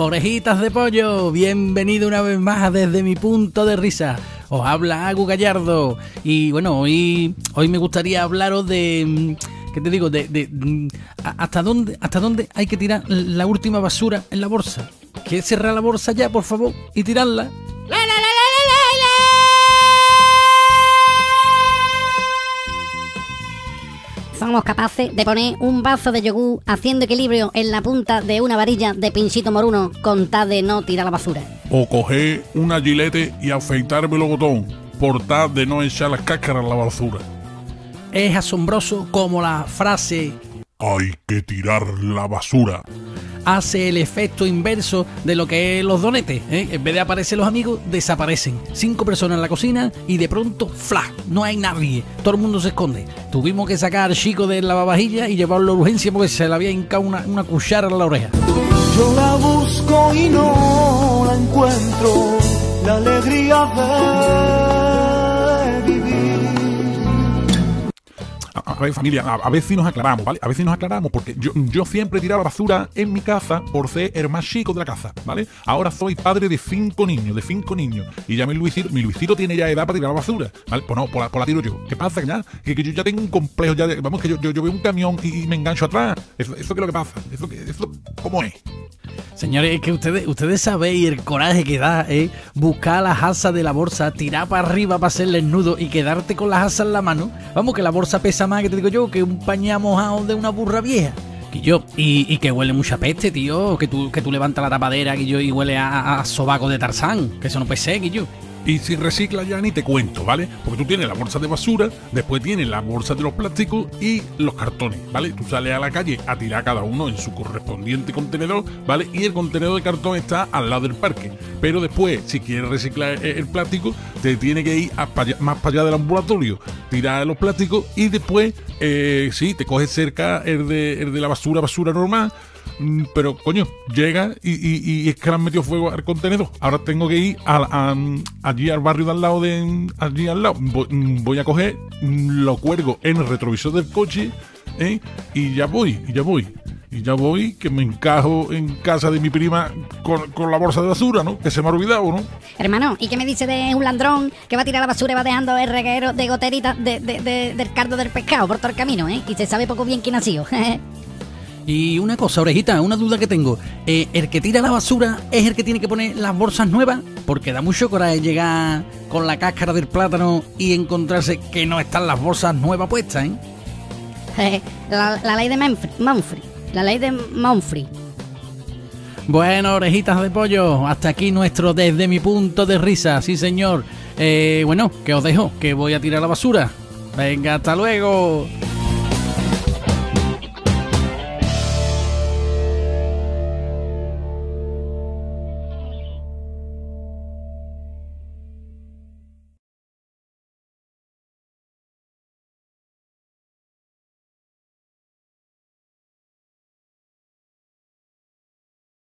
Orejitas de pollo, bienvenido una vez más desde mi punto de risa. Os habla Agu Gallardo y bueno, hoy, hoy me gustaría hablaros de... mm, ¿Qué te digo? De, de, mm, hasta, dónde, ¿Hasta dónde hay que tirar la última basura en la bolsa? ¿Quieres cerrar la bolsa ya, por favor, y tirarla? Somos capaces de poner un vaso de yogur haciendo equilibrio en la punta de una varilla de pinchito moruno con tal de no tirar la basura. O coger una gilete y afeitarme los botón, por tal de no echar las cáscaras a la basura. Es asombroso como la frase Hay que tirar la basura. Hace el efecto inverso de lo que es los donetes. ¿eh? En vez de aparecer los amigos, desaparecen. Cinco personas en la cocina y de pronto, ¡flash! No hay nadie. Todo el mundo se esconde. Tuvimos que sacar al chico de la lavavajilla y llevarlo a urgencia porque se le había hincado una, una cuchara en la oreja. Yo la busco y no la encuentro, la alegría de Ver, familia, a, ver si nos aclaramos, ¿vale? A ver si nos aclaramos, porque yo, yo siempre he tirado basura en mi casa por ser el más chico de la casa, ¿vale? Ahora soy padre de cinco niños, de cinco niños, y ya mi Luisito, mi Luisito tiene ya edad para tirar la basura, ¿vale? Pues no, por la, por la tiro yo. ¿Qué pasa? Que ya, que, que yo ya tengo un complejo, ya vamos, que yo, yo, veo un camión y, me engancho atrás. Eso, eso que es lo que pasa, eso, que, eso ¿cómo es? Señores, es que ustedes, ustedes sabéis el coraje que da, ¿eh? Buscar las asas de la bolsa, tirar para arriba para hacerle el nudo y quedarte con las asas en la mano. Vamos, que la bolsa pesa más, que te digo yo, que un pañal mojado de una burra vieja. Que yo, y, y que huele mucha peste, tío. Que tú, que tú levantas la tapadera, que yo, y huele a, a- a sobaco de Tarzán. Que eso no puede ser, que yo. Y si reciclas ya ni te cuento, ¿vale? Porque tú tienes la bolsa de basura, después tienes la bolsa de los plásticos y los cartones, ¿vale? Tú sales a la calle a tirar cada uno en su correspondiente contenedor, ¿vale? Y el contenedor de cartón está al lado del parque. Pero después, si quieres reciclar el, plástico, te tiene que ir más para allá del ambulatorio, tirar los plásticos y después, eh, sí, te coges cerca el de la basura, basura normal. Mm, Pero, coño, llega y, y- es que le han metido fuego al contenedor. Ahora tengo que ir allí al barrio de al lado de allí al lado. Voy, mm, a coger, mm, lo cuelgo en el retrovisor del coche, ¿eh? Y ya voy, y ya voy. Y ya voy, que me encajo en casa de mi prima con, con la bolsa de basura, ¿no? Que se me ha olvidado, ¿no? Hermano, ¿y qué me dice de un ladrón que va a tirar la basura y va dejando el reguero de goteritas de, de- de- del cardo del pescado por todo el camino, eh? Y se sabe poco bien quién ha sido. Y una cosa, orejita, una duda que tengo. Eh, ¿El que tira la basura es el que tiene que poner las bolsas nuevas? Porque da mucho coraje llegar con la cáscara del plátano y encontrarse que no están las bolsas nuevas puestas, ¿eh? la, la ley de Manfrey. La ley de Manfrey. Bueno, orejitas de pollo, hasta aquí nuestro desde mi punto de risa, sí señor. Eh, bueno, que os dejo, que voy a tirar la basura. Venga, hasta luego.